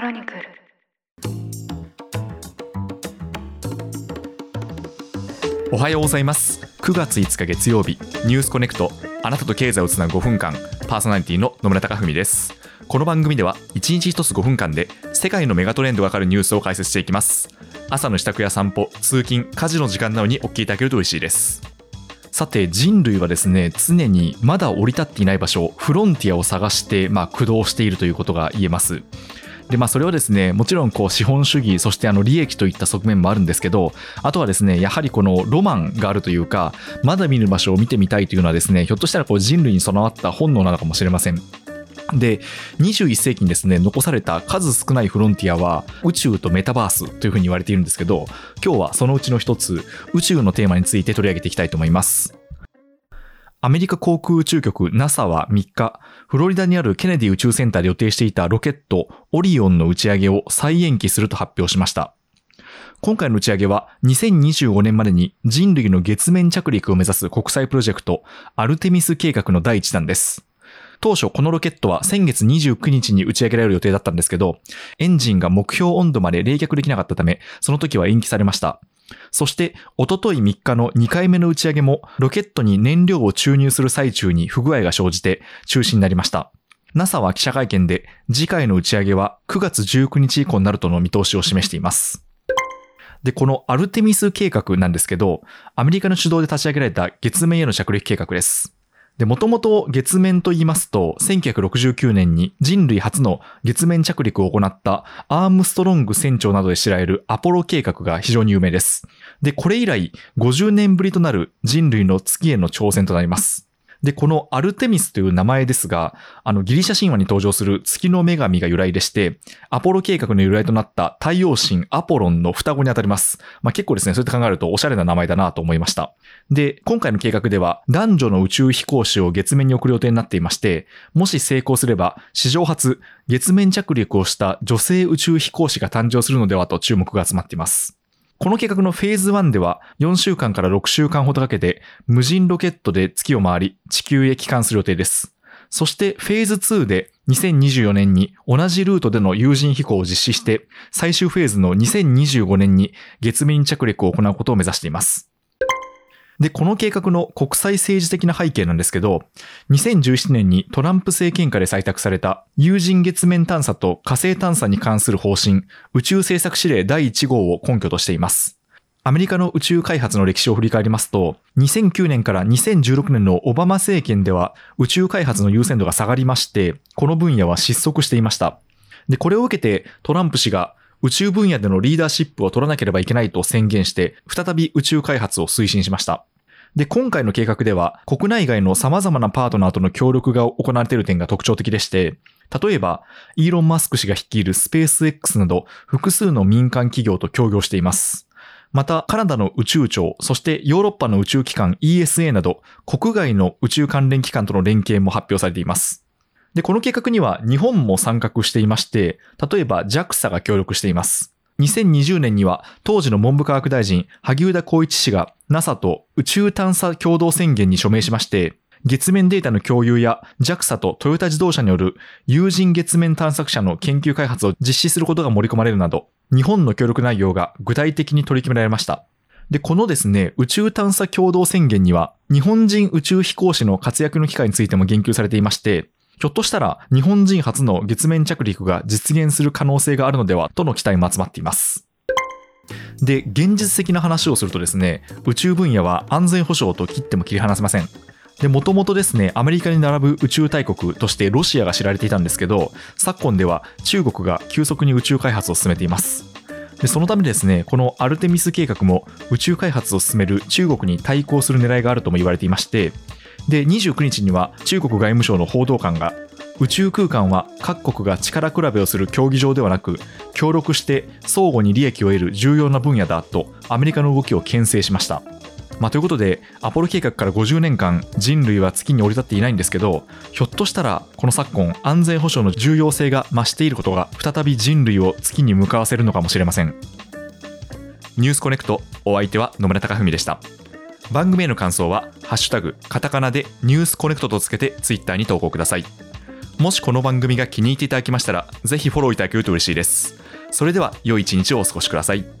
クロニクル。おはようございます。9月5日月曜日ニュースコネクトあなたと経済をつなぐ5分間パーソナリティの野村貴文です。この番組では1日1つ5分間で世界のメガトレンドがわかるニュースを解説していきます。朝の支度や散歩通勤家事の時間などにお聞きいただけると嬉しいです。さて人類はですね常にまだ降り立っていない場所フロンティアを探してまあ駆動しているということが言えます。でまあ、それはですねもちろんこう資本主義そしてあの利益といった側面もあるんですけどあとはですねやはりこのロマンがあるというかまだ見る場所を見てみたいというのはですねひょっとしたらこう人類に備わった本能なのかもしれません。で21世紀にですね残された数少ないフロンティアは宇宙とメタバースというふうに言われているんですけど今日はそのうちの一つ宇宙のテーマについて取り上げていきたいと思います。アメリカ航空宇宙局 NASA は3日、フロリダにあるケネディ宇宙センターで予定していたロケットオリオンの打ち上げを再延期すると発表しました。今回の打ち上げは2025年までに人類の月面着陸を目指す国際プロジェクトアルテミス計画の第一弾です。当初このロケットは先月29日に打ち上げられる予定だったんですけど、エンジンが目標温度まで冷却できなかったため、その時は延期されました。そして、おととい3日の2回目の打ち上げも、ロケットに燃料を注入する最中に不具合が生じて中止になりました。NASA は記者会見で、次回の打ち上げは9月19日以降になるとの見通しを示しています。で、このアルテミス計画なんですけど、アメリカの主導で立ち上げられた月面への着陸計画です。で、もともと月面と言いますと、1969年に人類初の月面着陸を行ったアームストロング船長などで知られるアポロ計画が非常に有名です。で、これ以来50年ぶりとなる人類の月への挑戦となります。で、このアルテミスという名前ですが、あのギリシャ神話に登場する月の女神が由来でして、アポロ計画の由来となった太陽神アポロンの双子にあたります。まあ、結構ですね、そうやって考えるとおしゃれな名前だなと思いました。で、今回の計画では男女の宇宙飛行士を月面に送る予定になっていまして、もし成功すれば史上初月面着陸をした女性宇宙飛行士が誕生するのではと注目が集まっています。この計画のフェーズ1では4週間から6週間ほどかけて無人ロケットで月を回り地球へ帰還する予定です。そしてフェーズ2で2024年に同じルートでの有人飛行を実施して最終フェーズの2025年に月面着陸を行うことを目指しています。で、この計画の国際政治的な背景なんですけど、2017年にトランプ政権下で採択された有人月面探査と火星探査に関する方針、宇宙政策指令第1号を根拠としています。アメリカの宇宙開発の歴史を振り返りますと、2009年から2016年のオバマ政権では宇宙開発の優先度が下がりまして、この分野は失速していました。で、これを受けてトランプ氏が宇宙分野でのリーダーシップを取らなければいけないと宣言して、再び宇宙開発を推進しました。で、今回の計画では、国内外の様々なパートナーとの協力が行われている点が特徴的でして、例えば、イーロン・マスク氏が率いるスペース X など、複数の民間企業と協業しています。また、カナダの宇宙庁、そしてヨーロッパの宇宙機関 ESA など、国外の宇宙関連機関との連携も発表されています。で、この計画には日本も参画していまして、例えば JAXA が協力しています。2020年には当時の文部科学大臣萩生田光一氏が NASA と宇宙探査共同宣言に署名しまして、月面データの共有や JAXA とトヨタ自動車による有人月面探索者の研究開発を実施することが盛り込まれるなど、日本の協力内容が具体的に取り決められました。で、このですね、宇宙探査共同宣言には、日本人宇宙飛行士の活躍の機会についても言及されていまして、ひょっとしたら日本人初の月面着陸が実現する可能性があるのではとの期待も集まっています。で、現実的な話をするとですね、宇宙分野は安全保障と切っても切り離せません。で、もともとですね、アメリカに並ぶ宇宙大国としてロシアが知られていたんですけど、昨今では中国が急速に宇宙開発を進めています。でそのためですね、このアルテミス計画も宇宙開発を進める中国に対抗する狙いがあるとも言われていまして、で、29日には中国外務省の報道官が宇宙空間は各国が力比べをする競技場ではなく協力して相互に利益を得る重要な分野だとアメリカの動きを牽制しました。まあ、ということでアポロ計画から50年間人類は月に降り立っていないんですけどひょっとしたらこの昨今安全保障の重要性が増していることが再び人類を月に向かわせるのかもしれませんニュースコネクトお相手は野村貴文でした番組への感想はハッシュタグカタカナでニュースコネクトとつけてツイッターに投稿ください。もしこの番組が気に入っていただきましたらぜひフォローいただけると嬉しいです。それでは良い一日をお過ごしください。